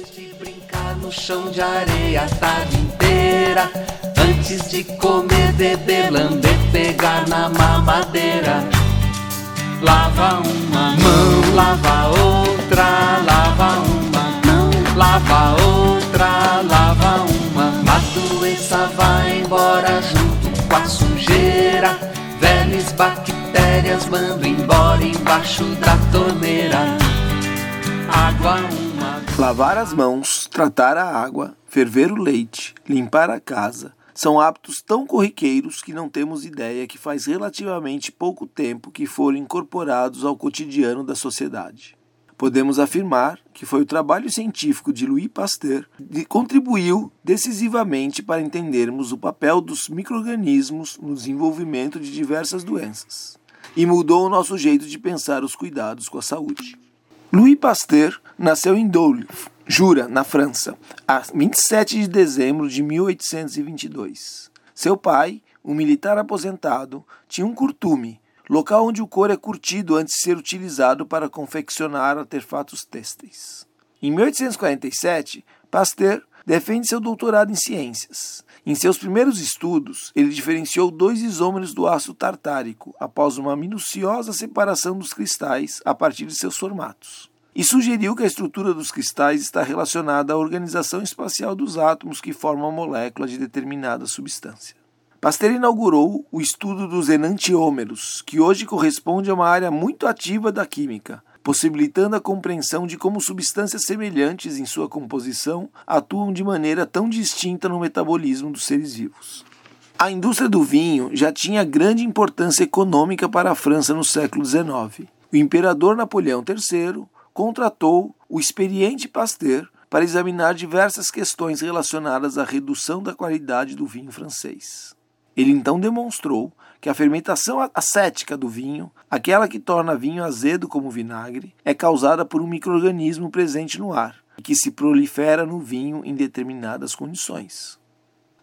Depois de brincar no chão de areia a tarde inteira, antes de comer, beber, lamber, pegar na mamadeira. Lava uma mão, lava outra, lava uma mão, lava outra, lava uma. A doença vai embora junto com a sujeira. Velhas bactérias mando embora embaixo da torneira. Água uma. Lavar as mãos, tratar a água, ferver o leite, limpar a casa são hábitos tão corriqueiros que não temos ideia que faz relativamente pouco tempo que foram incorporados ao cotidiano da sociedade. Podemos afirmar que foi o trabalho científico de Louis Pasteur que contribuiu decisivamente para entendermos o papel dos microrganismos no desenvolvimento de diversas doenças e mudou o nosso jeito de pensar os cuidados com a saúde. Louis Pasteur nasceu em Dole, Jura, na França, a 27 de dezembro de 1822. Seu pai, um militar aposentado, tinha um curtume, local onde o couro é curtido antes de ser utilizado para confeccionar artefatos têxteis. Em 1847, Pasteur defende seu doutorado em ciências. Em seus primeiros estudos, ele diferenciou dois isômeros do ácido tartárico após uma minuciosa separação dos cristais a partir de seus formatos e sugeriu que a estrutura dos cristais está relacionada à organização espacial dos átomos que formam a molécula de determinada substância. Pasteur inaugurou o estudo dos enantiômeros, que hoje corresponde a uma área muito ativa da química, possibilitando a compreensão de como substâncias semelhantes em sua composição atuam de maneira tão distinta no metabolismo dos seres vivos. A indústria do vinho já tinha grande importância econômica para a França no século XIX. O imperador Napoleão III contratou o experiente Pasteur para examinar diversas questões relacionadas à redução da qualidade do vinho francês. Ele então demonstrou que a fermentação acética do vinho, aquela que torna vinho azedo como vinagre, é causada por um microorganismo presente no ar e que se prolifera no vinho em determinadas condições.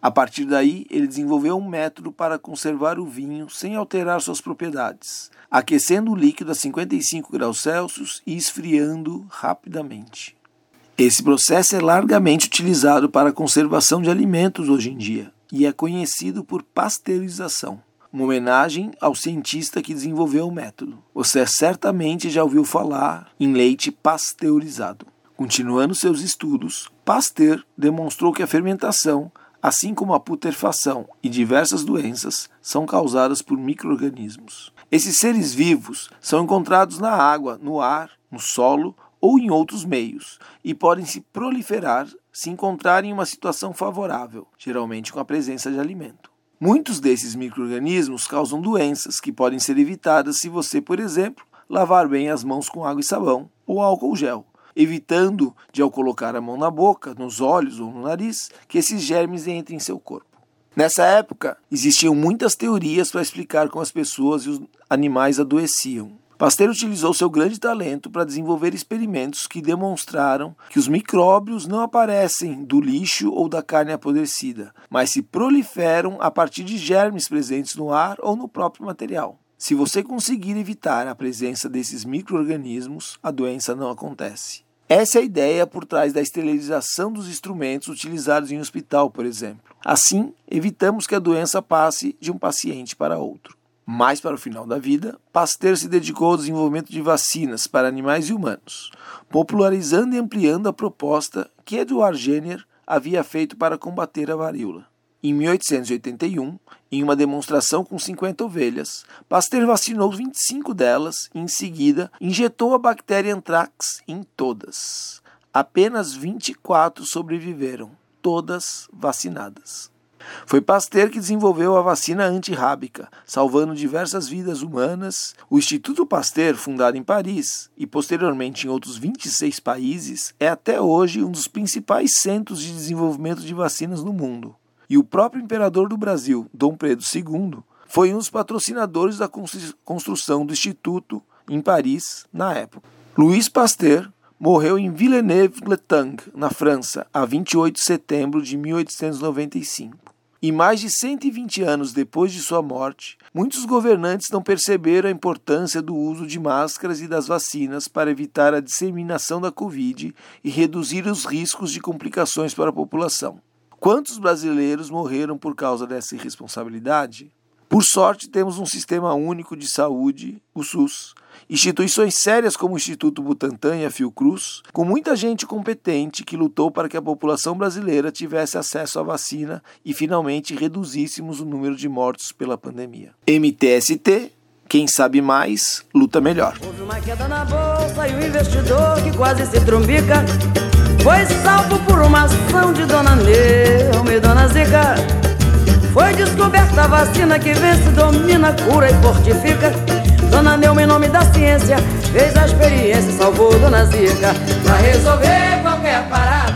A partir daí, ele desenvolveu um método para conservar o vinho sem alterar suas propriedades, aquecendo o líquido a 55 graus Celsius e esfriando rapidamente. Esse processo é largamente utilizado para a conservação de alimentos hoje em dia e é conhecido por pasteurização, uma homenagem ao cientista que desenvolveu o método. Você certamente já ouviu falar em leite pasteurizado. Continuando seus estudos, Pasteur demonstrou que a fermentação assim como a putrefação e diversas doenças, são causadas por microrganismos. Esses seres vivos são encontrados na água, no ar, no solo ou em outros meios e podem se proliferar se encontrarem em uma situação favorável, geralmente com a presença de alimento. Muitos desses microrganismos causam doenças que podem ser evitadas se você, por exemplo, lavar bem as mãos com água e sabão ou álcool gel evitando de, ao colocar a mão na boca, nos olhos ou no nariz, que esses germes entrem em seu corpo. Nessa época, existiam muitas teorias para explicar como as pessoas e os animais adoeciam. Pasteur utilizou seu grande talento para desenvolver experimentos que demonstraram que os micróbios não aparecem do lixo ou da carne apodrecida, mas se proliferam a partir de germes presentes no ar ou no próprio material. Se você conseguir evitar a presença desses microorganismos, a doença não acontece. Essa é a ideia por trás da esterilização dos instrumentos utilizados em hospital, por exemplo. Assim, evitamos que a doença passe de um paciente para outro. Mais para o final da vida, Pasteur se dedicou ao desenvolvimento de vacinas para animais e humanos, popularizando e ampliando a proposta que Edward Jenner havia feito para combater a varíola. Em 1881, em uma demonstração com 50 ovelhas, Pasteur vacinou 25 delas e, em seguida, injetou a bactéria anthrax em todas. Apenas 24 sobreviveram, todas vacinadas. Foi Pasteur que desenvolveu a vacina antirrábica, salvando diversas vidas humanas. O Instituto Pasteur, fundado em Paris e posteriormente em outros 26 países, é até hoje um dos principais centros de desenvolvimento de vacinas no mundo e o próprio imperador do Brasil, Dom Pedro II, foi um dos patrocinadores da construção do Instituto em Paris na época. Louis Pasteur morreu em Villeneuve-le-Tang, na França, a 28 de setembro de 1895. E mais de 120 anos depois de sua morte, muitos governantes não perceberam a importância do uso de máscaras e das vacinas para evitar a disseminação da Covid e reduzir os riscos de complicações para a população. Quantos brasileiros morreram por causa dessa irresponsabilidade? Por sorte, temos um sistema único de saúde, o SUS, instituições sérias como o Instituto Butantan e a Fiocruz, com muita gente competente que lutou para que a população brasileira tivesse acesso à vacina e finalmente reduzíssemos o número de mortos pela pandemia. MTST, quem sabe mais, luta melhor. Houve uma queda na bolsa e o investidor que quase se trumbica foi salvo por uma ação de Dona Neuma e Dona Zica. Foi descoberta a vacina que vence, domina, cura e fortifica. Dona Neuma, em nome da ciência, fez a experiência e salvou Dona Zica. Pra resolver qualquer parada,